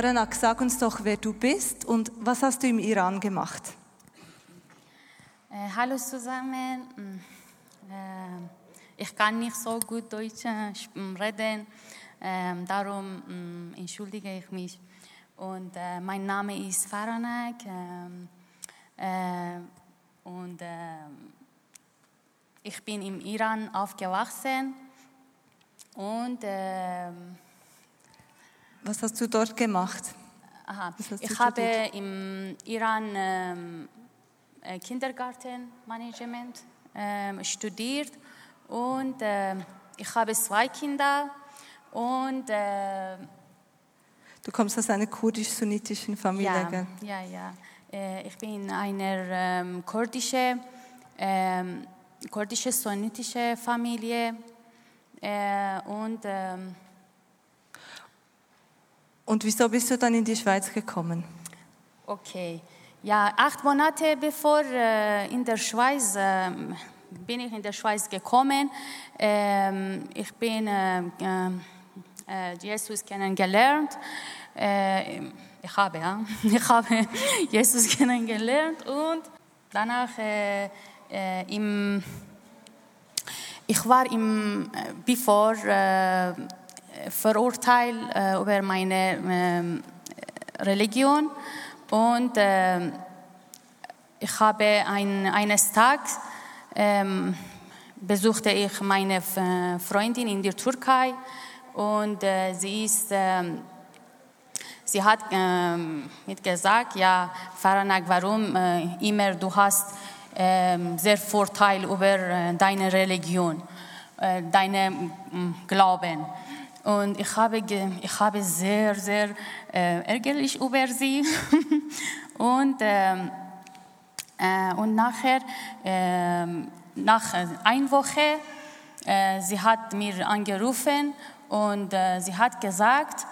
Faranak, sag uns doch, wer du bist und was hast du im Iran gemacht? Äh, hallo zusammen. Mm, Äh, ich kann nicht so gut Deutsch äh, sp- reden, ähm, darum mm, entschuldige ich mich. Und äh, mein Name ist Faranak ähm, äh, und ähm, ich bin im Iran aufgewachsen und ähm, Was hast du dort gemacht? Aha. Ich habe studiert? im Iran ähm, äh, Kindergartenmanagement ähm, studiert und ähm, ich habe zwei Kinder und äh, Du kommst aus einer kurdisch-sunnitischen Familie, ja, gell? ja, ja. Äh, ich bin in einer ähm, kurdische, ähm, kurdische sunnitische Familie äh, und ähm, Und wieso bist du dann in die Schweiz gekommen? Okay. Ja, acht Monate bevor äh, in der Schweiz ähm, bin ich in der Schweiz gekommen. Ähm, ich bin äh, äh, Jesus kennengelernt. Äh, ich habe, ja, ich habe Jesus kennengelernt und danach äh, äh, im ich war im, äh, bevor äh, verurteilt äh, über meine ähm, Religion und ähm, ich habe ein, eines Tages ähm, besuchte ich meine F- Freundin in der Türkei und äh, sie ist ähm, Sie hat mit gesagt, ja, Faranak, warum äh, immer du hast sehr Vorteil über äh, deine Religion, äh, deine mm, Glauben. Und ich habe, ich habe sehr, sehr äh, ärgerlich über sie. und, ähm, äh, und nachher, ähm, nach äh, einer Woche, sie hat mir angerufen und äh, sie hat gesagt,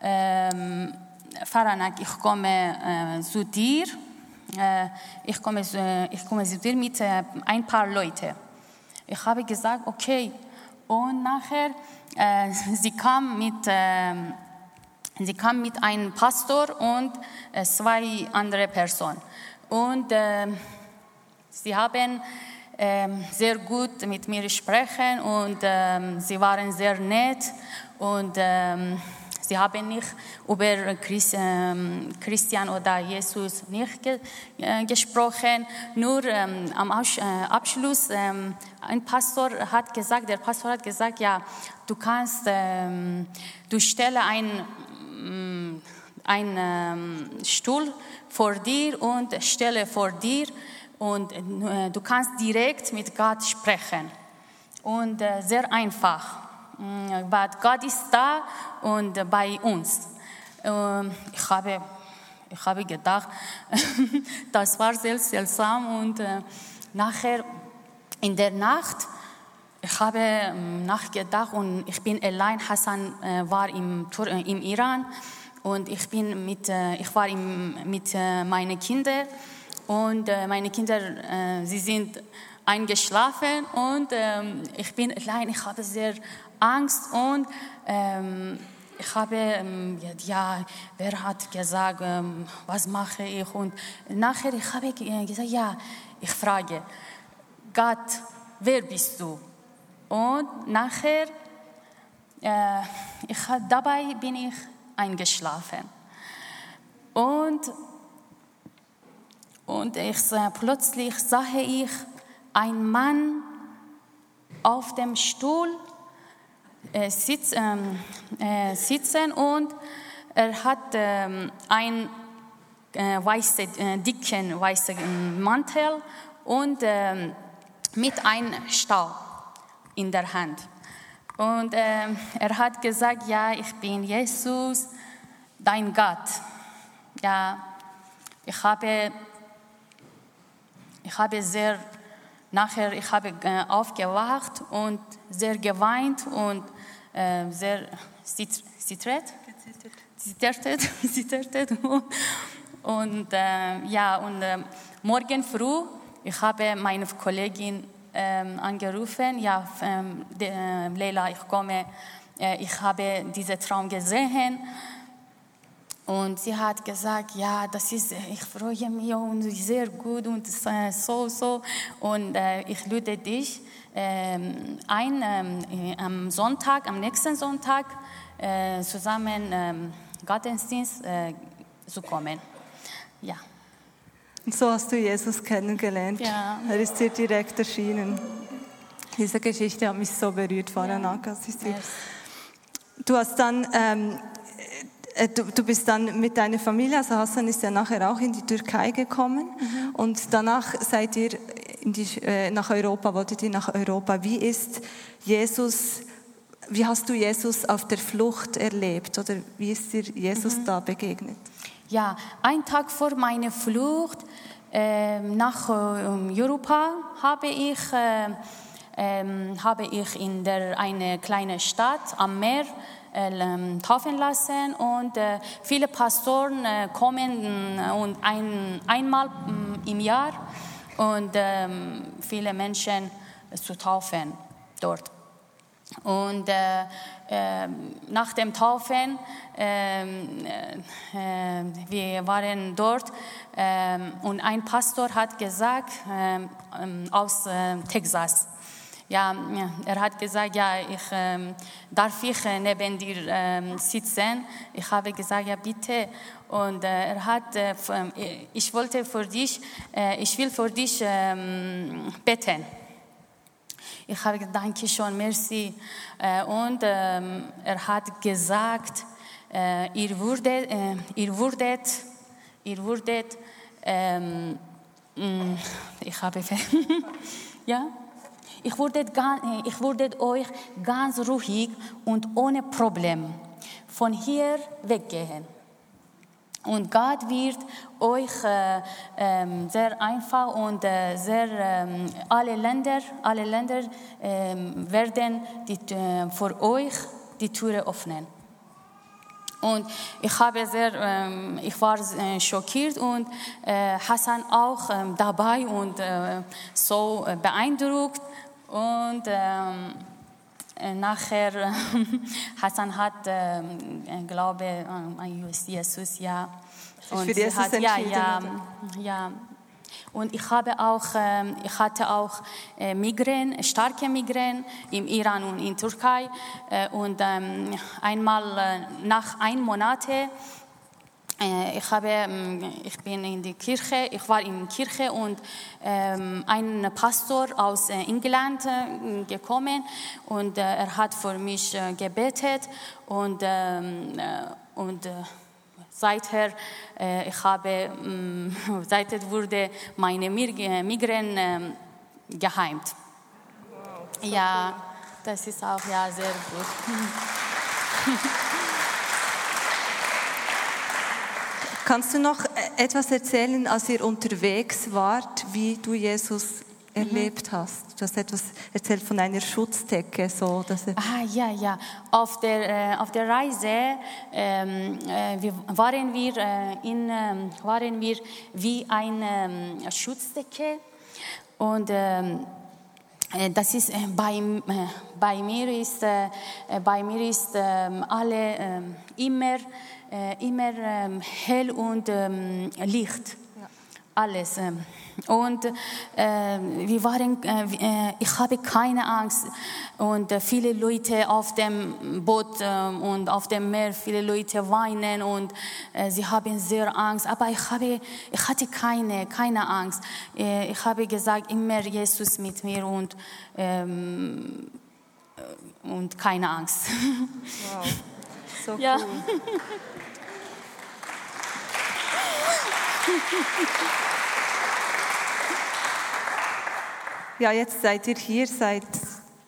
ähm, Faranak, ich komme äh, zu dir. Äh, ich, komme, ich komme zu dir mit ein paar Leuten. Ich habe gesagt, okay. Und nachher, äh, sie kam mit, ähm, sie kam mit einem Pastor und äh, zwei andere Personen. Und ähm, Sie haben ähm, sehr gut mit mir gesprochen und ähm, sie waren sehr nett und ähm, sie haben nicht über ähm, Christian oder Jesus nicht äh, gesprochen. Nur ähm, am äh, Abschluss ähm, ein Pastor hat gesagt, der Pastor hat gesagt, ja, du kannst, du stelle ein mm, ein Stuhl vor dir und stelle vor dir und äh, du kannst direkt mit Gott sprechen. Und sehr einfach. Mm, weil Gott ist da und bei uns. Ähm, ich, habe, ich habe gedacht, das war sehr seltsam und äh, nachher in der Nacht ich habe ähm, nachgedacht und ich bin allein. Hassan äh, war im, äh, im Iran und ich bin mit, ich war mit meinen Kindern und meine Kinder, sie sind eingeschlafen und ähm, ich bin allein. Ich habe sehr Angst und ähm, ich habe, ähm, ja, wer hat gesagt, ähm, was mache ich? Und nachher ich habe äh, gesagt, ja, ich frage, Gott, wer bist du? Und nachher, äh, ich, dabei bin ich eingeschlafen. Und, und ich, plötzlich sah ich einen Mann auf dem Stuhl äh, sitz, ähm, äh, sitzen und er hat ähm, einen äh, weißen, äh, dicken weißen Mantel und ähm, mit einem Stab in der Hand. Und er hat gesagt, ja, ich bin Jesus, dein Gott. Ja, ich habe, ich habe sehr, nachher, ich habe äh, aufgewacht und sehr geweint und äh, sehr zittert, zittert, zittert. Und äh, ja, und äh, morgen früh, ich habe meine Kollegin ähm, angerufen, ja, ähm, de, Leila, ich komme, äh, ich habe diesen Traum gesehen. Und sie hat gesagt, ja, das ist, ich freue mich und sehr gut und äh, so, so. Und äh, ich lade dich ähm, ein, ähm, am Sonntag, am nächsten Sonntag, äh, zusammen ähm, Gottesdienst äh, zu kommen. Ja. Und so hast du Jesus kennengelernt. Ja. Er ist dir direkt erschienen. Diese Geschichte hat mich so berührt vorhin, Ja. Yes. Du hast dann, ähm, äh, du, du bist dann mit deiner Familie, also Hassan ist ja nachher auch in die Türkei gekommen Mhm. und danach seid ihr die, äh, nach Europa, wolltet ihr nach Europa. Wie ist Jesus, wie hast du Jesus auf der Flucht erlebt oder wie ist dir Jesus Mhm. da begegnet? Ja, ein Tag vor meiner Flucht ähm, nach ähm, Europa habe ich, äh, ähm, habe ich in der, eine kleine Stadt am Meer äh, ähm, taufen lassen und äh, viele Pastoren äh, kommen äh, und ein, einmal mm, im Jahr und ähm, viele Menschen zu taufen dort. Und äh, äh, nach dem Taufen, ähm, äh, äh, wir waren dort ähm, und ein Pastor hat gesagt, ähm, aus äh, Texas, ja, er hat gesagt, ja, ich, ähm, darf ich äh, neben dir ähm, sitzen? Ich habe gesagt, ja, bitte. Und äh, er hat, äh, f- äh, ich wollte für dich, äh, ich will für dich ähm, beten. Ich habe gesagt, danke schon, merci. Äh, Und ähm, er hat gesagt, äh, ihr würdet, äh, ihr würdet, ihr ähm, mh, ich habe, ja, ich würde, ich würde euch ganz ruhig und ohne Problem von hier weggehen. Und Gott wird euch äh, ähm, sehr einfach und äh, sehr ähm, alle Länder, alle Länder ähm, werden die, äh, für euch die Türe öffnen. Und ich habe sehr, ähm, ich war äh, schockiert und äh, Hassan auch ähm, dabei und äh, so äh, beeindruckt und ähm, äh, nachher Hassan hat, ähm, ich glaube, an Jesus, ja. für sie Jesus hat, ja, ja, ja. Und ich habe auch, ähm, ich hatte auch äh, Migräne, starke Migräne im Iran und in Türkei. Äh, und ähm, einmal äh, nach einem Monat äh, ich, habe, ähm, ich bin in die Kirche, ich war in der Kirche und ähm, ein Pastor aus äh, England äh, gekommen und äh, er hat für mich äh, gebetet und, ähm, äh, und äh, seither äh, ich habe, ähm, seither wurde meine Mig Migräne geheimt. Ja, das ist auch ja sehr gut. Kannst du noch äh, etwas erzählen, als ihr unterwegs wart, wie du Jesus erlebt hast? Du hast etwas erzählt von einer Schutzdecke, so, dass Ah, ja, ja. Auf der, äh, auf der Reise ähm, äh, wir, waren, wir, äh, in, ähm, waren wir wie eine ähm, Schutzdecke. Und ähm, äh, das ist äh, bei, äh, bei mir ist, äh, äh, bei mir ist ähm, alle ähm, immer, äh, immer ähm, hell und ähm, Licht. Alles. ähm. Und äh, wir waren, äh, äh, ich habe keine Angst. Und äh, viele Leute auf dem Boot äh, und auf dem Meer, viele Leute weinen und sie haben sehr Angst. Aber ich, habe, ich hatte keine, keine Angst. Ich habe gesagt, immer Jesus mit mir und, ähm, äh, und keine Angst. wow. so cool. Ja, jetzt seid ihr hier seit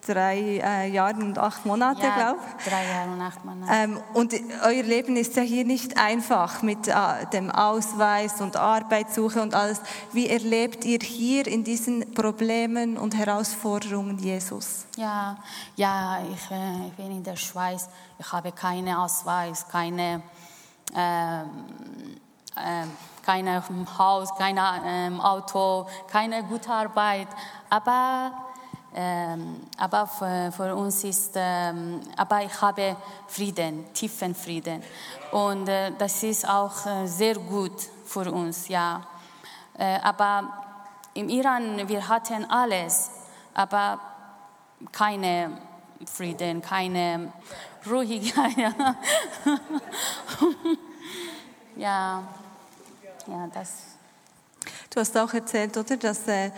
drei äh, Jahren und acht Monate, ja, glaube drei Jahre und acht Monate. ähm, Und euer Leben ist ja hier nicht einfach mit äh, dem Ausweis und Arbeitssuche und alles. Wie erlebt ihr hier in diesen Problemen und Herausforderungen Jesus? Ja, ja ich, äh, ich bin in der Schweiz. Ich habe keinen Ausweis, keine, ähm, ähm, keine Haus, kein ähm, Auto, keine gute Arbeit. Aber, ähm, aber für, für uns ist, ähm, aber ich habe Frieden, tiefen Frieden. Und äh, das ist auch äh, sehr gut für uns, ja. Äh, aber im Iran, wir hatten alles, aber keine Frieden, keine Ruhigkeit. Ja, ja, das. Du hast auch erzählt, oder, dass, äh,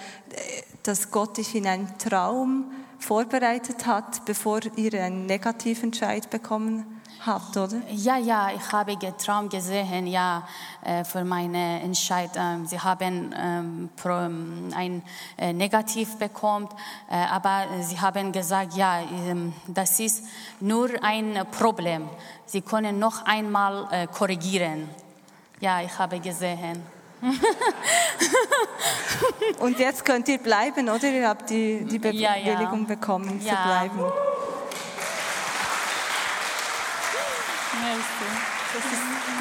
dass Gott dich in einen Traum vorbereitet hat, bevor ihr einen Negativentscheid bekommen habt, oder? Ja, ja, ich habe geträumt gesehen, ja, äh, für meine Entscheidung. Sie haben ähm, ähm, ein äh, Negativ bekommen, äh, aber sie haben gesagt, ja, ähm, das ist nur ein Problem. Sie können noch einmal korrigieren. Ja, ich habe gesehen. Und jetzt könnt ihr bleiben, oder? Ihr habt die, die Ja, ja. Bewilligung bekommen, zu Ja. bleiben.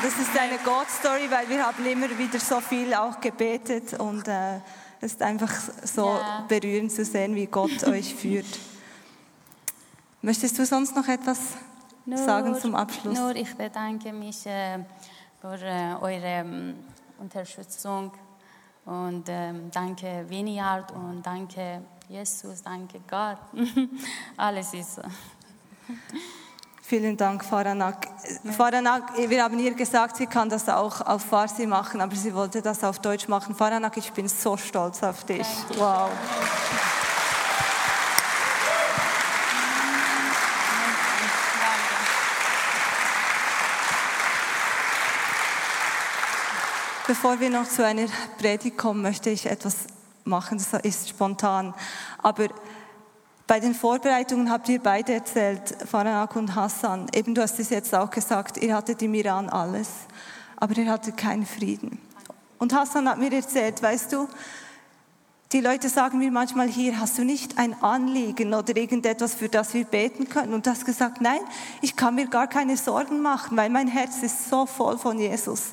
Das ist eine God-Story, weil wir haben immer wieder so viel auch gebetet und äh, es ist einfach so Ja. berührend zu sehen, wie Gott euch führt. Möchtest du sonst noch etwas sagen zum Abschluss? Nur ich bedanke mich äh, für äh, eure ähm, Unterstützung und ähm, danke Vineyard und danke Jesus, danke Gott. Alles ist so. Vielen Dank, Faranak. Faranak, wir haben ihr gesagt, sie kann das auch auf Farsi machen, aber sie wollte das auf Deutsch machen. Faranak, ich bin so stolz auf dich. Wow. Bevor wir noch zu einer Predigt kommen, möchte ich etwas machen, das ist spontan. Aber bei den Vorbereitungen habt ihr beide erzählt, Faranak und Hassan, eben du hast es jetzt auch gesagt, ihr hattet im Iran alles, aber ihr hattet keinen Frieden. Und Hassan hat mir erzählt, weißt du, die Leute sagen mir manchmal hier, hast du nicht ein Anliegen oder irgendetwas, für das wir beten können? Und du hast gesagt, nein, ich kann mir gar keine Sorgen machen, weil mein Herz ist so voll von Jesus.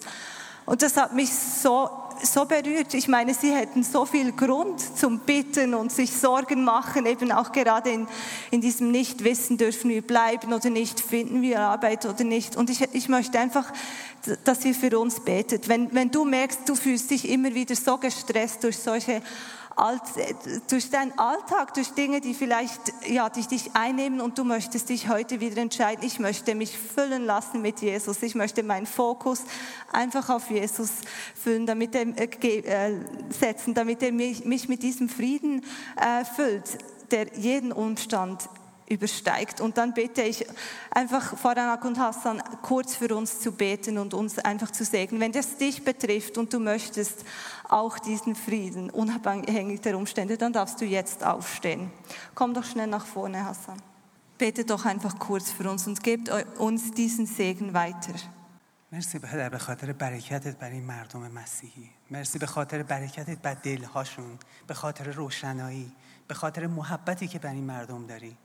Und das hat mich so, so berührt. Ich meine, sie hätten so viel Grund zum Bitten und sich Sorgen machen, eben auch gerade in, in diesem Nicht-Wissen, dürfen wir bleiben oder nicht, finden wir Arbeit oder nicht. Und ich, ich möchte einfach, dass ihr für uns betet. Wenn, wenn du merkst, du fühlst dich immer wieder so gestresst durch solche durch deinen Alltag, durch Dinge, die vielleicht ja, die dich einnehmen und du möchtest dich heute wieder entscheiden, ich möchte mich füllen lassen mit Jesus, ich möchte meinen Fokus einfach auf Jesus füllen, damit er, äh, äh, setzen, damit er mich, mich mit diesem Frieden äh, füllt, der jeden Umstand übersteigt. Und dann bitte ich einfach Faranak und Hassan kurz für uns zu beten und uns einfach zu segnen. Wenn das dich betrifft und du möchtest auch diesen Frieden, unabhängig der Umstände, dann darfst du jetzt aufstehen. Komm doch schnell nach vorne, Hassan. Bete doch einfach kurz für uns und gebt eu- uns diesen Segen weiter. مرسی پدر به خاطر برکتت بر این مردم مسیحی مرسی به خاطر برکتت بر دلهاشون به خاطر روشنایی به خاطر محبتی که بر این مردم داری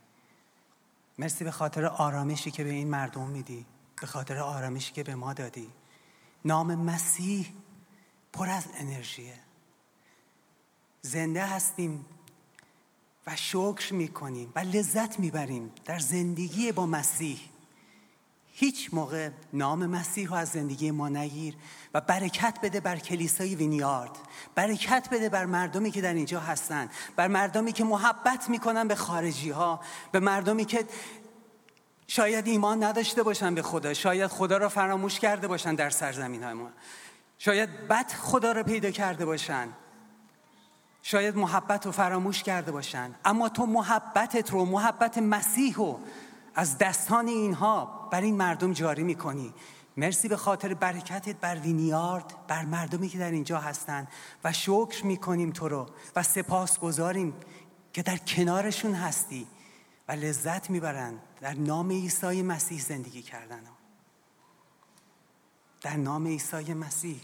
مرسی به خاطر آرامشی که به این مردم میدی به خاطر آرامشی که به ما دادی نام مسیح پر از انرژیه. زنده هستیم و شکر می‌کنیم و لذت می‌بریم در زندگی با مسیح. هیچ موقع نام مسیح رو از زندگی ما نگیر و برکت بده بر کلیسای وینیارد. برکت بده بر مردمی که در اینجا هستن. بر مردمی که محبت می‌کنن به خارجی ها به مردمی که شاید ایمان نداشته باشن به خدا. شاید خدا را فراموش کرده باشن در سرزمین های ما. شاید بد خدا را پیدا کرده باشن. شاید محبت رو فراموش کرده باشن. اما تو محبتت رو محبت مسیح رو از دستان اینها بر این مردم جاری می‌کنی. مرسی به خاطر برکتت بر وینیارد بر مردمی که در اینجا هستند و شکر می‌کنیم تو رو و سپاس گذاریم که در کنارشون هستی و لذت می‌برن در نام عیسی مسیح زندگی کردن. در نام عیسی مسیح.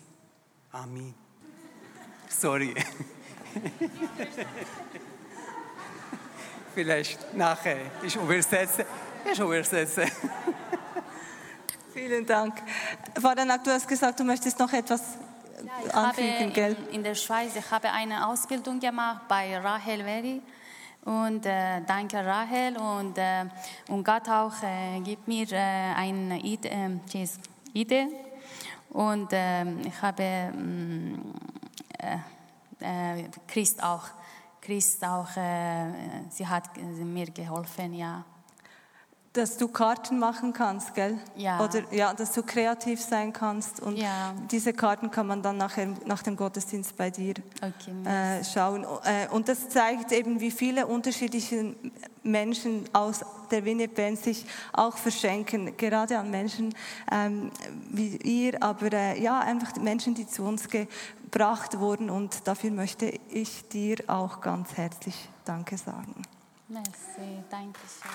Amen. Sorry. Vielleicht nachher. Ich übersetze. Ich übersetze. Vielen Dank. Varanak, du hast gesagt, du möchtest noch etwas ja, anfügen, gell? In, in, der Schweiz, ich habe eine Ausbildung gemacht bei Rahel Veri. Und äh, danke Rahel und, äh, und Gott auch äh, gibt mir äh, eine Idee äh, und ähm, ich habe mm, äh, äh, Christ auch, Christ auch, äh, sie hat mir geholfen, ja. Dass du Karten machen kannst, gell? Ja. Oder ja, dass du kreativ sein kannst. Und Ja. diese Karten kann man dann nachher nach dem Gottesdienst bei dir Okay, äh, schauen. Äh, und das zeigt eben, wie viele unterschiedliche Menschen aus der Band sich auch verschenken, gerade an Menschen ähm, wie ihr, aber äh, ja, einfach die Menschen, die zu uns gebracht wurden. Und dafür möchte ich dir auch ganz herzlich Danke sagen. Merci, danke schön.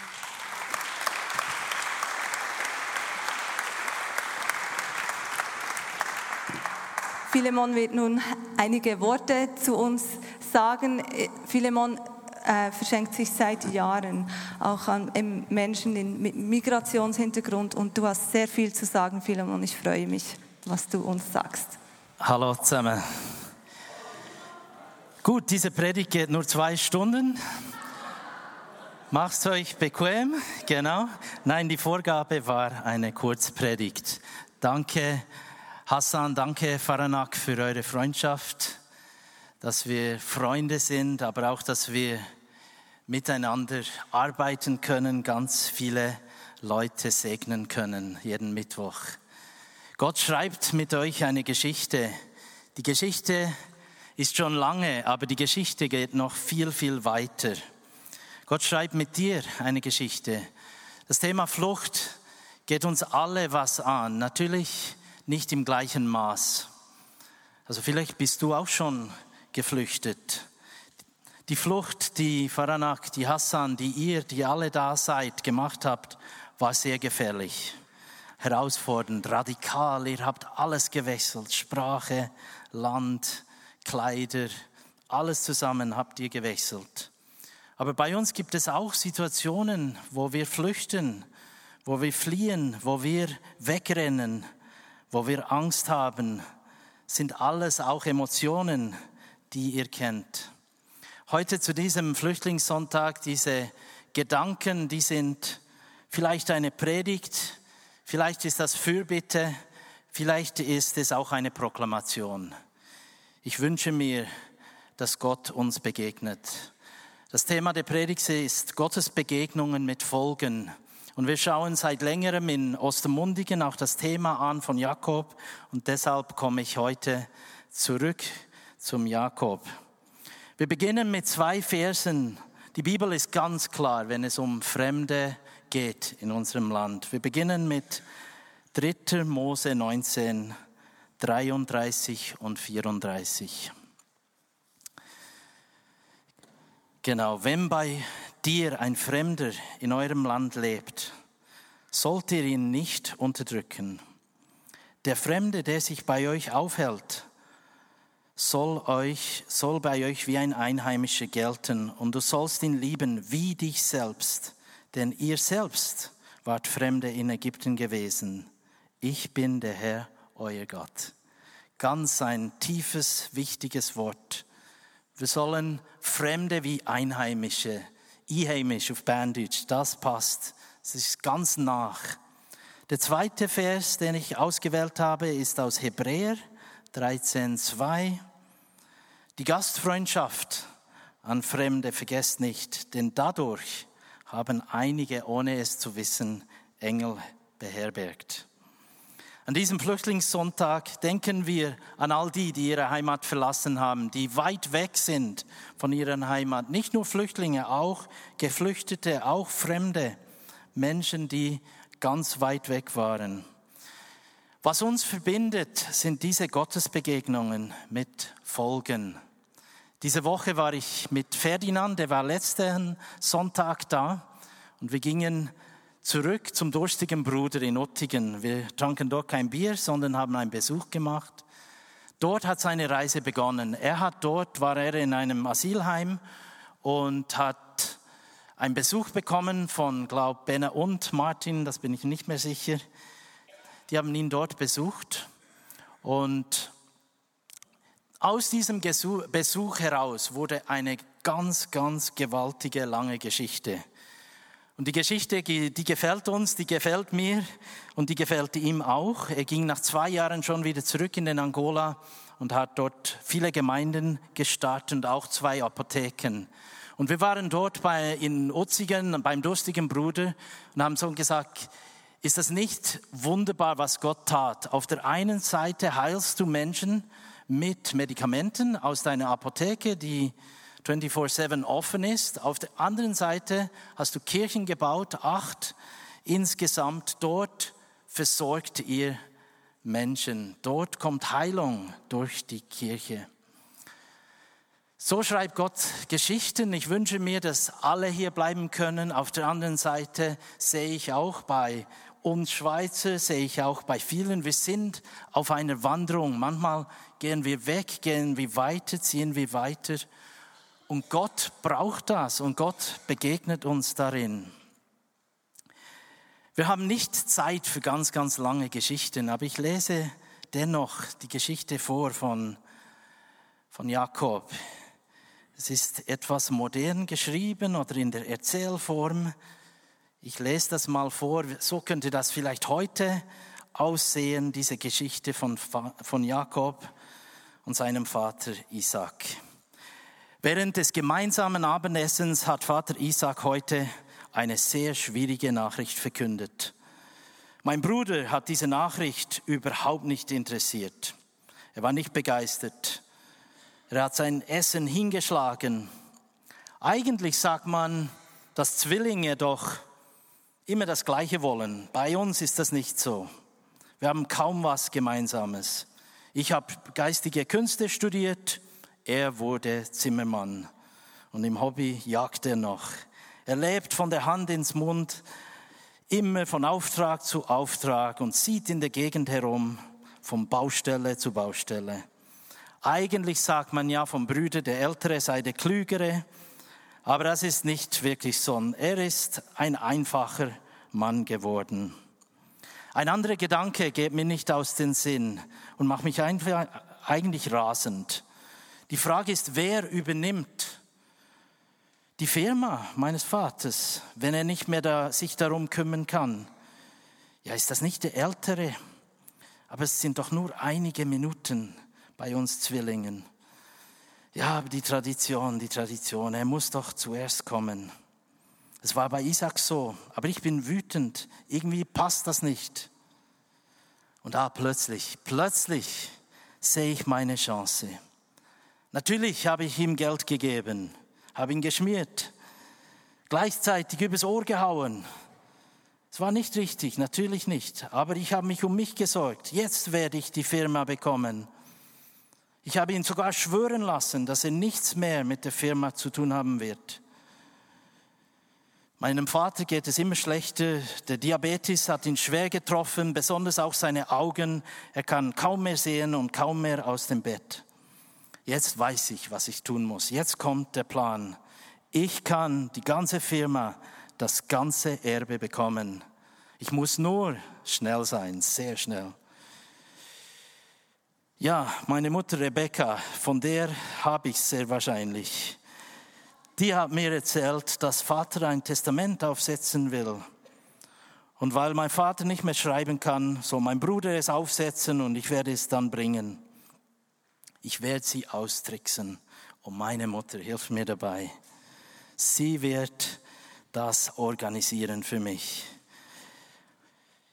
Philemon wird nun einige Worte zu uns sagen. Äh, Philemon äh, verschenkt sich seit Jahren auch an ähm, Menschen mit Migrationshintergrund und du hast sehr viel zu sagen, Philemon. Ich freue mich, was du uns sagst. Hallo zusammen. Gut, diese Predigt geht nur zwei Stunden. Macht's euch bequem, genau. Nein, die Vorgabe war eine Kurzpredigt. Danke, Hassan, danke, Faranak, für eure Freundschaft, dass wir Freunde sind, aber auch, dass wir miteinander arbeiten können, ganz viele Leute segnen können, jeden Mittwoch. Gott schreibt mit euch eine Geschichte. Die Geschichte ist schon lange, aber die Geschichte geht noch viel, viel weiter. Gott schreibt mit dir eine Geschichte. Das Thema Flucht geht uns alle was an. Natürlich nicht im gleichen Maß. Also vielleicht bist du auch schon geflüchtet. Die Flucht, die Faranak, die Hassan, die ihr, die alle da seid, gemacht habt, war sehr gefährlich herausfordernd, radikal. Ihr habt alles gewechselt. Sprache, Land, Kleider, alles zusammen habt ihr gewechselt. Aber bei uns gibt es auch Situationen, wo wir flüchten, wo wir fliehen, wo wir wegrennen, wo wir Angst haben. Sind alles auch Emotionen, die ihr kennt. Heute zu diesem Flüchtlingssonntag, diese Gedanken, die sind vielleicht eine Predigt, Vielleicht ist das Fürbitte, vielleicht ist es auch eine Proklamation. Ich wünsche mir, dass Gott uns begegnet. Das Thema der Predigt ist Gottes Begegnungen mit Folgen. Und wir schauen seit längerem in Ostermundigen auch das Thema an von Jakob und deshalb komme ich heute zurück zum Jakob. Wir beginnen mit zwei Versen. Die Bibel ist ganz klar, wenn es um Fremde geht in unserem Land. Wir beginnen mit 3. Mose 19, 33 und 34. Genau, wenn bei dir ein Fremder in eurem Land lebt, sollt ihr ihn nicht unterdrücken. Der Fremde, der sich bei euch aufhält, soll euch, soll bei euch wie ein Einheimischer gelten und du sollst ihn lieben wie dich selbst, denn ihr selbst wart Fremde in Ägypten gewesen. Ich bin der Herr, euer Gott. Ganz ein tiefes, wichtiges Wort. Wir sollen Fremde wie Einheimische, Einheimisch auf Berndeutsch, das passt. Es ist ganz nach. Der zweite Vers, den ich ausgewählt habe, ist aus Hebräer 13,2. Die Gastfreundschaft an Fremde vergesst nicht, denn dadurch haben einige, ohne es zu wissen, Engel beherbergt. An diesem Flüchtlingssonntag denken wir an all die, die ihre Heimat verlassen haben, die weit weg sind von ihrer Heimat. Nicht nur Flüchtlinge, auch Geflüchtete, auch Fremde, Menschen, die ganz weit weg waren. Was uns verbindet, sind diese Gottesbegegnungen mit Folgen. Diese Woche war ich mit Ferdinand, der war letzten Sonntag da und wir gingen zurück zum durstigen Bruder in Ottingen. Wir tranken dort kein Bier, sondern haben einen Besuch gemacht. Dort hat seine Reise begonnen. Er hat dort, war er in einem Asylheim und hat einen Besuch bekommen von, glaub, Benne und Martin, das bin ich nicht mehr sicher. Die haben ihn dort besucht und aus diesem Besuch heraus wurde eine ganz, ganz gewaltige, lange Geschichte. Und die Geschichte, die gefällt uns, die gefällt mir und die gefällt ihm auch. Er ging nach zwei Jahren schon wieder zurück in den Angola und hat dort viele Gemeinden gestartet und auch zwei Apotheken. Und wir waren dort bei, in Otzigen beim durstigen Bruder und haben so gesagt, ist das nicht wunderbar, was Gott tat? Auf der einen Seite heilst du Menschen mit Medikamenten aus deiner Apotheke, die 24-7 offen ist. Auf der anderen Seite hast du Kirchen gebaut, acht insgesamt. Dort versorgt ihr Menschen. Dort kommt Heilung durch die Kirche. So schreibt Gott Geschichten. Ich wünsche mir, dass alle hier bleiben können. Auf der anderen Seite sehe ich auch bei uns Schweizer, sehe ich auch bei vielen, wir sind auf einer Wanderung. Manchmal gehen wir weg, gehen wir weiter, ziehen wir weiter. Und Gott braucht das und Gott begegnet uns darin. Wir haben nicht Zeit für ganz, ganz lange Geschichten, aber ich lese dennoch die Geschichte vor von, von Jakob. Es ist etwas modern geschrieben oder in der Erzählform. Ich lese das mal vor. So könnte das vielleicht heute aussehen, diese Geschichte von, von Jakob und seinem Vater Isaac. Während des gemeinsamen Abendessens hat Vater Isaac heute eine sehr schwierige Nachricht verkündet. Mein Bruder hat diese Nachricht überhaupt nicht interessiert. Er war nicht begeistert. Er hat sein Essen hingeschlagen. Eigentlich sagt man, dass Zwillinge doch immer das Gleiche wollen. Bei uns ist das nicht so. Wir haben kaum was Gemeinsames. Ich habe geistige Künste studiert, er wurde Zimmermann und im Hobby jagt er noch. Er lebt von der Hand ins Mund, immer von Auftrag zu Auftrag und zieht in der Gegend herum, von Baustelle zu Baustelle. Eigentlich sagt man ja vom Brüder, der Ältere sei der Klügere, aber das ist nicht wirklich so. Er ist ein einfacher Mann geworden. Ein anderer Gedanke geht mir nicht aus den Sinn und macht mich eigentlich rasend. Die Frage ist, wer übernimmt die Firma meines Vaters, wenn er nicht mehr da, sich darum kümmern kann? Ja, ist das nicht der Ältere? Aber es sind doch nur einige Minuten bei uns Zwillingen. Ja, die Tradition, die Tradition, er muss doch zuerst kommen. Es war bei Isaac so, aber ich bin wütend, irgendwie passt das nicht. Und da plötzlich, plötzlich sehe ich meine Chance. Natürlich habe ich ihm Geld gegeben, habe ihn geschmiert, gleichzeitig übers Ohr gehauen. Es war nicht richtig, natürlich nicht, aber ich habe mich um mich gesorgt. Jetzt werde ich die Firma bekommen. Ich habe ihn sogar schwören lassen, dass er nichts mehr mit der Firma zu tun haben wird. Meinem Vater geht es immer schlechter. Der Diabetes hat ihn schwer getroffen, besonders auch seine Augen. Er kann kaum mehr sehen und kaum mehr aus dem Bett. Jetzt weiß ich, was ich tun muss. Jetzt kommt der Plan. Ich kann die ganze Firma, das ganze Erbe bekommen. Ich muss nur schnell sein, sehr schnell. Ja, meine Mutter Rebecca, von der habe ich sehr wahrscheinlich. Die hat mir erzählt, dass Vater ein Testament aufsetzen will. Und weil mein Vater nicht mehr schreiben kann, soll mein Bruder es aufsetzen und ich werde es dann bringen. Ich werde sie austricksen und meine Mutter hilft mir dabei. Sie wird das organisieren für mich.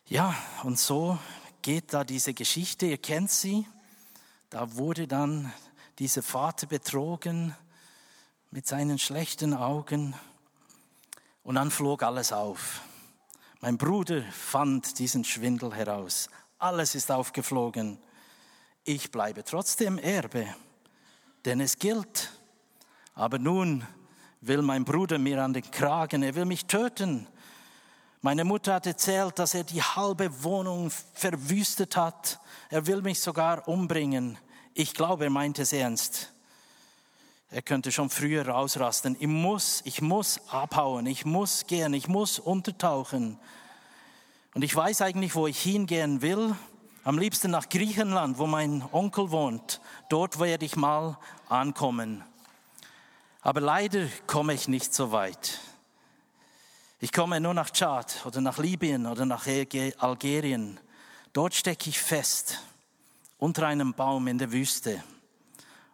Ja, und so geht da diese Geschichte, ihr kennt sie. Da wurde dann dieser Vater betrogen mit seinen schlechten Augen und dann flog alles auf. Mein Bruder fand diesen Schwindel heraus. Alles ist aufgeflogen. Ich bleibe trotzdem Erbe, denn es gilt. Aber nun will mein Bruder mir an den Kragen, er will mich töten. Meine Mutter hat erzählt, dass er die halbe Wohnung verwüstet hat. Er will mich sogar umbringen. Ich glaube, er meint es ernst. Er könnte schon früher ausrasten. Ich muss, ich muss abhauen, ich muss gehen, ich muss untertauchen. Und ich weiß eigentlich, wo ich hingehen will. Am liebsten nach Griechenland, wo mein Onkel wohnt. Dort werde ich mal ankommen. Aber leider komme ich nicht so weit. Ich komme nur nach Tschad oder nach Libyen oder nach Algerien. Dort stecke ich fest unter einem Baum in der Wüste.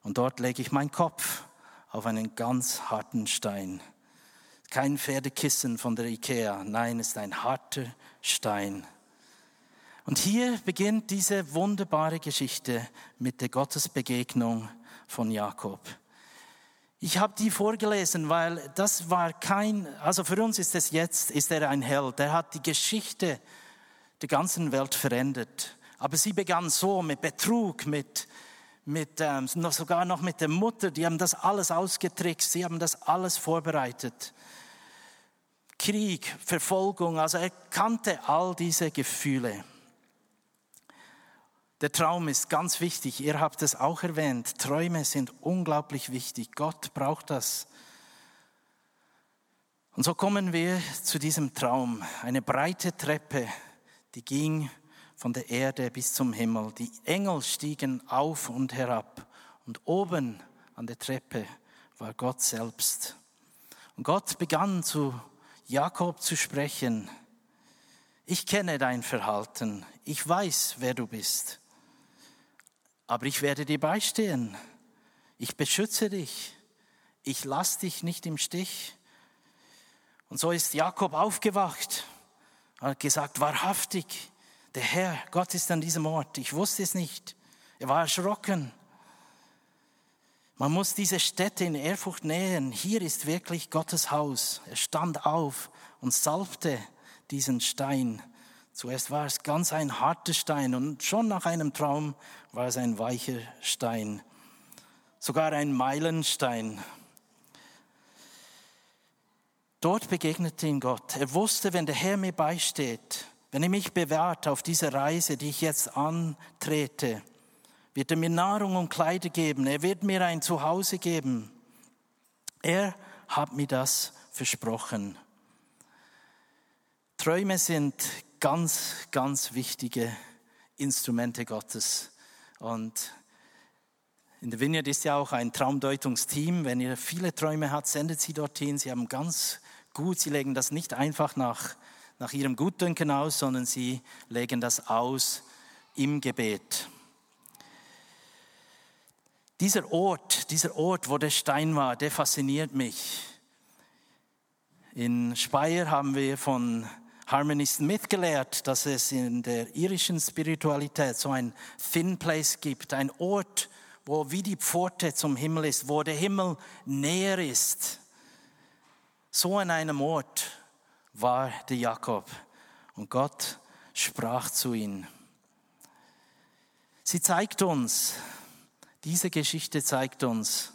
Und dort lege ich meinen Kopf auf einen ganz harten Stein. Kein Pferdekissen von der Ikea, nein, es ist ein harter Stein. Und hier beginnt diese wunderbare Geschichte mit der Gottesbegegnung von Jakob. Ich habe die vorgelesen, weil das war kein, also für uns ist es jetzt, ist er ein Held. Er hat die Geschichte der ganzen Welt verändert. Aber sie begann so mit Betrug, mit, mit ähm, noch sogar noch mit der Mutter. Die haben das alles ausgetrickst, sie haben das alles vorbereitet. Krieg, Verfolgung, also er kannte all diese Gefühle. Der Traum ist ganz wichtig. Ihr habt es auch erwähnt. Träume sind unglaublich wichtig. Gott braucht das. Und so kommen wir zu diesem Traum. Eine breite Treppe, die ging von der Erde bis zum Himmel. Die Engel stiegen auf und herab. Und oben an der Treppe war Gott selbst. Und Gott begann zu Jakob zu sprechen. Ich kenne dein Verhalten. Ich weiß, wer du bist aber ich werde dir beistehen. Ich beschütze dich. Ich lasse dich nicht im Stich. Und so ist Jakob aufgewacht, Er hat gesagt, wahrhaftig, der Herr, Gott ist an diesem Ort. Ich wusste es nicht. Er war erschrocken. Man muss diese Städte in Ehrfurcht nähen. Hier ist wirklich Gottes Haus. Er stand auf und salbte diesen Stein Zuerst war es ganz ein harter Stein und schon nach einem Traum war es ein weicher Stein, sogar ein Meilenstein. Dort begegnete ihm Gott. Er wusste, wenn der Herr mir beisteht, wenn er mich bewahrt auf dieser Reise, die ich jetzt antrete, wird er mir Nahrung und Kleider geben. Er wird mir ein Zuhause geben. Er hat mir das versprochen. Träume sind ganz, ganz wichtige Instrumente Gottes. Und in der Vineyard ist ja auch ein Traumdeutungsteam. Wenn ihr viele Träume habt, sendet sie dorthin. Sie haben ganz gut, sie legen das nicht einfach nach, nach ihrem Gutdünken aus, sondern sie legen das aus im Gebet. Dieser Ort, dieser Ort, wo der Stein war, der fasziniert mich. In Speyer haben wir von Harmonisten mitgelehrt, dass es in der irischen Spiritualität so ein Thin Place gibt, ein Ort, wo wie die Pforte zum Himmel ist, wo der Himmel näher ist. So an einem Ort war der Jakob und Gott sprach zu ihm. Sie zeigt uns, diese Geschichte zeigt uns,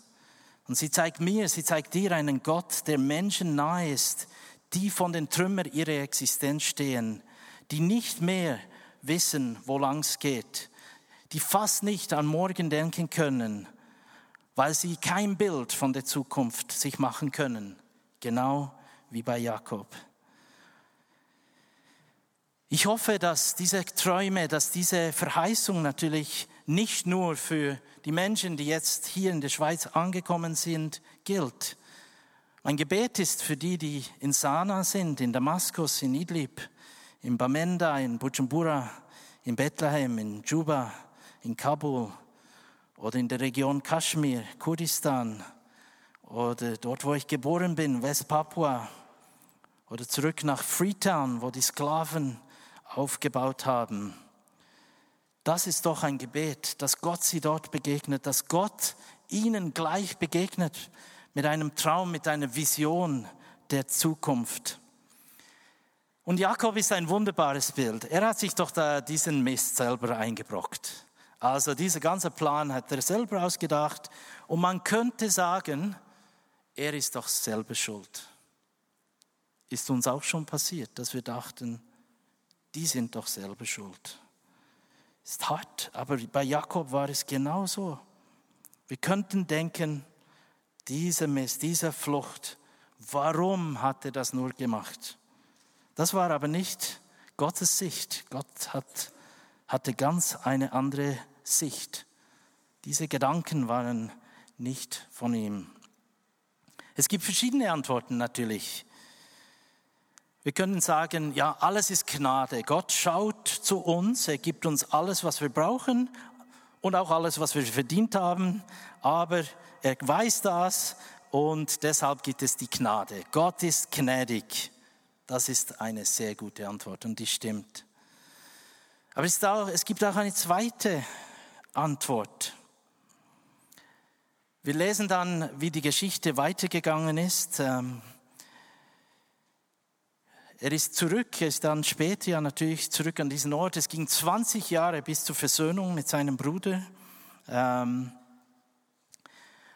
und sie zeigt mir, sie zeigt dir einen Gott, der Menschen nahe ist, die von den Trümmern ihrer Existenz stehen, die nicht mehr wissen, wo lang's geht, die fast nicht an morgen denken können, weil sie kein Bild von der Zukunft sich machen können, genau wie bei Jakob. Ich hoffe, dass diese Träume, dass diese Verheißung natürlich nicht nur für die Menschen, die jetzt hier in der Schweiz angekommen sind, gilt, mein Gebet ist für die, die in Sana sind, in Damaskus, in Idlib, in Bamenda, in Bujumbura, in Bethlehem, in Juba, in Kabul oder in der Region Kaschmir, Kurdistan oder dort, wo ich geboren bin, West Papua oder zurück nach Freetown, wo die Sklaven aufgebaut haben. Das ist doch ein Gebet, dass Gott sie dort begegnet, dass Gott ihnen gleich begegnet mit einem Traum, mit einer Vision der Zukunft. Und Jakob ist ein wunderbares Bild. Er hat sich doch da diesen Mist selber eingebrockt. Also dieser ganze Plan hat er selber ausgedacht. Und man könnte sagen, er ist doch selber schuld. Ist uns auch schon passiert, dass wir dachten, die sind doch selber schuld. Ist hart, aber bei Jakob war es genauso. Wir könnten denken, dieser Mist, diese Flucht, warum hat er das nur gemacht? Das war aber nicht Gottes Sicht. Gott hat, hatte ganz eine andere Sicht. Diese Gedanken waren nicht von ihm. Es gibt verschiedene Antworten natürlich. Wir können sagen, ja, alles ist Gnade. Gott schaut zu uns, er gibt uns alles, was wir brauchen und auch alles, was wir verdient haben, aber er weiß das und deshalb gibt es die Gnade. Gott ist gnädig. Das ist eine sehr gute Antwort und die stimmt. Aber es, auch, es gibt auch eine zweite Antwort. Wir lesen dann, wie die Geschichte weitergegangen ist. Ähm, er ist zurück, er ist dann später ja natürlich zurück an diesen Ort. Es ging 20 Jahre bis zur Versöhnung mit seinem Bruder. Ähm,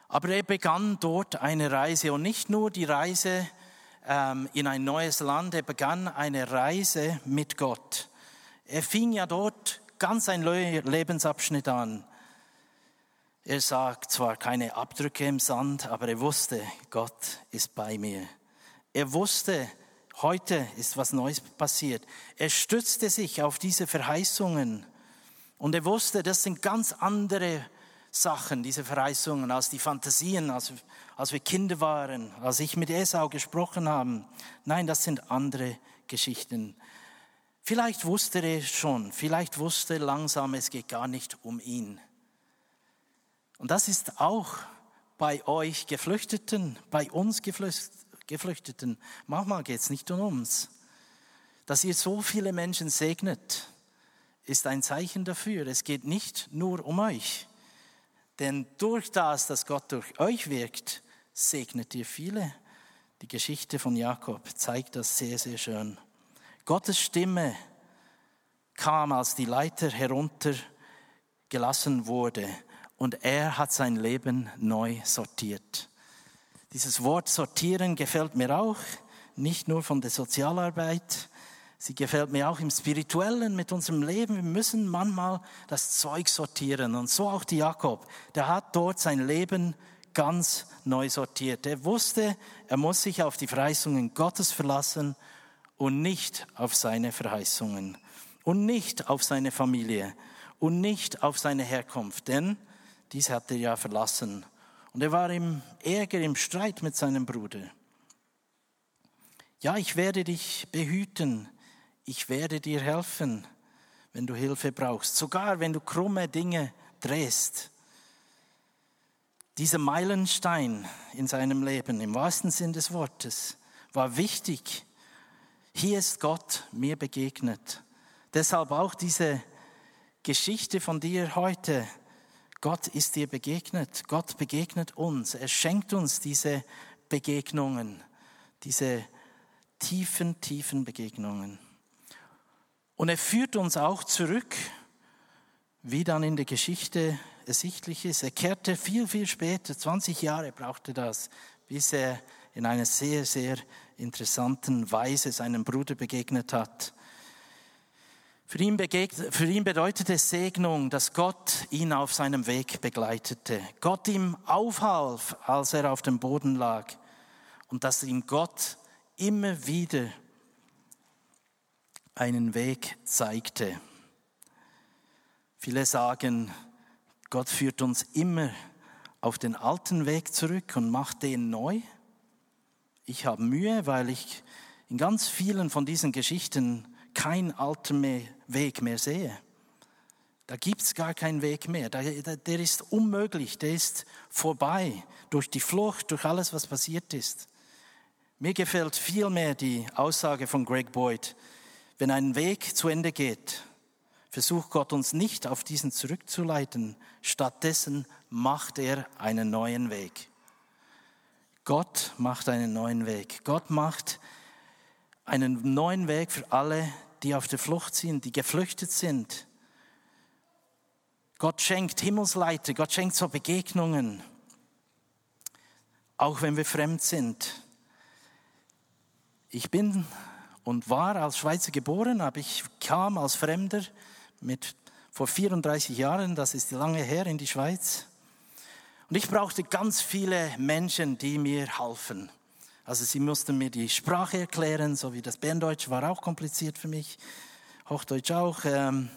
aber er begann dort eine Reise und nicht nur die Reise ähm, in ein neues Land, er begann eine Reise mit Gott. Er fing ja dort ganz ein Lebensabschnitt an. Er sah zwar keine Abdrücke im Sand, aber er wusste, Gott ist bei mir. Er wusste, Heute ist was Neues passiert. Er stützte sich auf diese Verheißungen und er wusste, das sind ganz andere Sachen, diese Verheißungen, als die Fantasien, als, als wir Kinder waren, als ich mit Esau gesprochen habe. Nein, das sind andere Geschichten. Vielleicht wusste er schon, vielleicht wusste langsam, es geht gar nicht um ihn. Und das ist auch bei euch Geflüchteten, bei uns Geflüchteten. Manchmal geht es nicht um uns. Dass ihr so viele Menschen segnet, ist ein Zeichen dafür. Es geht nicht nur um euch. Denn durch das, dass Gott durch euch wirkt, segnet ihr viele. Die Geschichte von Jakob zeigt das sehr, sehr schön. Gottes Stimme kam, als die Leiter heruntergelassen wurde und er hat sein Leben neu sortiert. Dieses Wort sortieren gefällt mir auch, nicht nur von der Sozialarbeit, sie gefällt mir auch im Spirituellen mit unserem Leben. Wir müssen manchmal das Zeug sortieren. Und so auch die Jakob, der hat dort sein Leben ganz neu sortiert. Er wusste, er muss sich auf die Verheißungen Gottes verlassen und nicht auf seine Verheißungen und nicht auf seine Familie und nicht auf seine Herkunft, denn dies hat er ja verlassen und er war im Ärger, im Streit mit seinem Bruder. Ja, ich werde dich behüten. Ich werde dir helfen, wenn du Hilfe brauchst. Sogar wenn du krumme Dinge drehst. Dieser Meilenstein in seinem Leben, im wahrsten Sinn des Wortes, war wichtig. Hier ist Gott mir begegnet. Deshalb auch diese Geschichte von dir heute Gott ist dir begegnet. Gott begegnet uns. Er schenkt uns diese Begegnungen, diese tiefen, tiefen Begegnungen. Und er führt uns auch zurück, wie dann in der Geschichte ersichtlich ist. Er kehrte viel, viel später, 20 Jahre brauchte das, bis er in einer sehr, sehr interessanten Weise seinem Bruder begegnet hat. Für ihn, für ihn bedeutete Segnung, dass Gott ihn auf seinem Weg begleitete. Gott ihm aufhalf, als er auf dem Boden lag. Und dass ihm Gott immer wieder einen Weg zeigte. Viele sagen, Gott führt uns immer auf den alten Weg zurück und macht den neu. Ich habe Mühe, weil ich in ganz vielen von diesen Geschichten kein alter Weg mehr sehe. Da gibt es gar keinen Weg mehr. Der ist unmöglich, der ist vorbei durch die Flucht, durch alles, was passiert ist. Mir gefällt viel mehr die Aussage von Greg Boyd. Wenn ein Weg zu Ende geht, versucht Gott uns nicht auf diesen zurückzuleiten. Stattdessen macht er einen neuen Weg. Gott macht einen neuen Weg. Gott macht einen neuen Weg für alle, die auf der Flucht sind, die geflüchtet sind. Gott schenkt Himmelsleiter, Gott schenkt so Begegnungen. auch wenn wir fremd sind. Ich bin und war als Schweizer geboren, aber ich kam als Fremder mit vor 34 Jahren, das ist lange her, in die Schweiz. Und ich brauchte ganz viele Menschen, die mir halfen. Also sie mussten mir die Sprache erklären, so wie das Berndeutsch war auch kompliziert für mich, Hochdeutsch auch, ähm,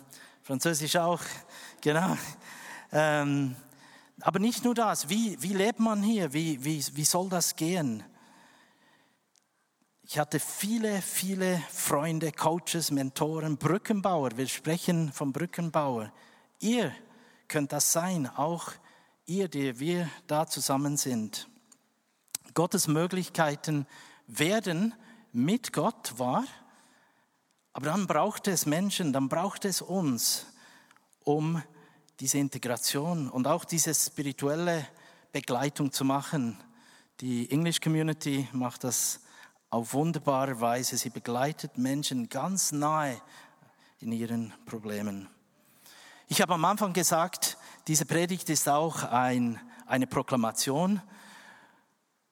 Französisch auch, genau. Ähm, aber nicht nur das, wie, wie lebt man hier, wie, wie, wie soll das gehen? Ich hatte viele, viele Freunde, Coaches, Mentoren, Brückenbauer. Wir sprechen vom Brückenbauer. Ihr könnt das sein, auch ihr, die wir da zusammen sind. Gottes Möglichkeiten werden mit Gott wahr, aber dann braucht es Menschen, dann braucht es uns, um diese Integration und auch diese spirituelle Begleitung zu machen. Die English Community macht das auf wunderbare Weise. Sie begleitet Menschen ganz nahe in ihren Problemen. Ich habe am Anfang gesagt, diese Predigt ist auch ein, eine Proklamation.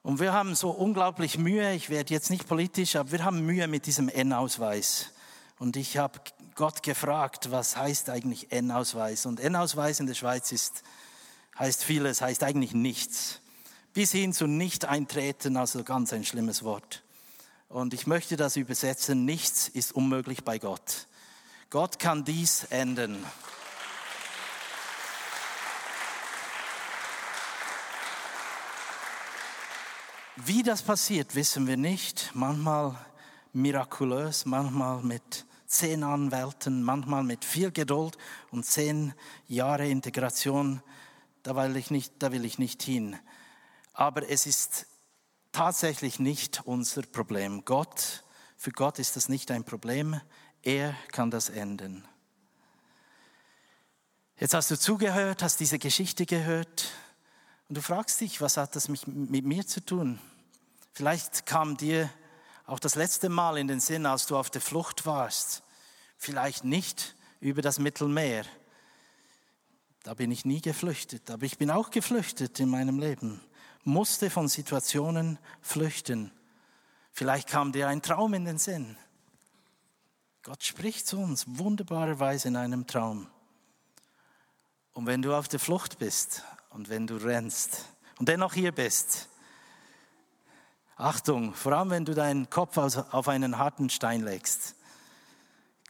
Und wir haben so unglaublich Mühe, ich werde jetzt nicht politisch, aber wir haben Mühe mit diesem N-Ausweis. Und ich habe Gott gefragt, was heißt eigentlich N-Ausweis? Und N-Ausweis in der Schweiz ist, heißt vieles, heißt eigentlich nichts. Bis hin zu nicht eintreten, also ganz ein schlimmes Wort. Und ich möchte das übersetzen, nichts ist unmöglich bei Gott. Gott kann dies ändern. Wie das passiert, wissen wir nicht. Manchmal mirakulös, manchmal mit zehn Anwälten, manchmal mit viel Geduld und zehn Jahre Integration. Da will ich nicht, da will ich nicht hin. Aber es ist tatsächlich nicht unser Problem. Gott, für Gott ist das nicht ein Problem. Er kann das ändern. Jetzt hast du zugehört, hast diese Geschichte gehört und du fragst dich, was hat das mit mir zu tun? Vielleicht kam dir auch das letzte Mal in den Sinn, als du auf der Flucht warst. Vielleicht nicht über das Mittelmeer. Da bin ich nie geflüchtet, aber ich bin auch geflüchtet in meinem Leben musste von Situationen flüchten. Vielleicht kam dir ein Traum in den Sinn. Gott spricht zu uns wunderbarerweise in einem Traum. Und wenn du auf der Flucht bist und wenn du rennst und dennoch hier bist, Achtung, vor allem wenn du deinen Kopf auf einen harten Stein legst,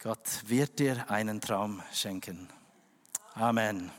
Gott wird dir einen Traum schenken. Amen.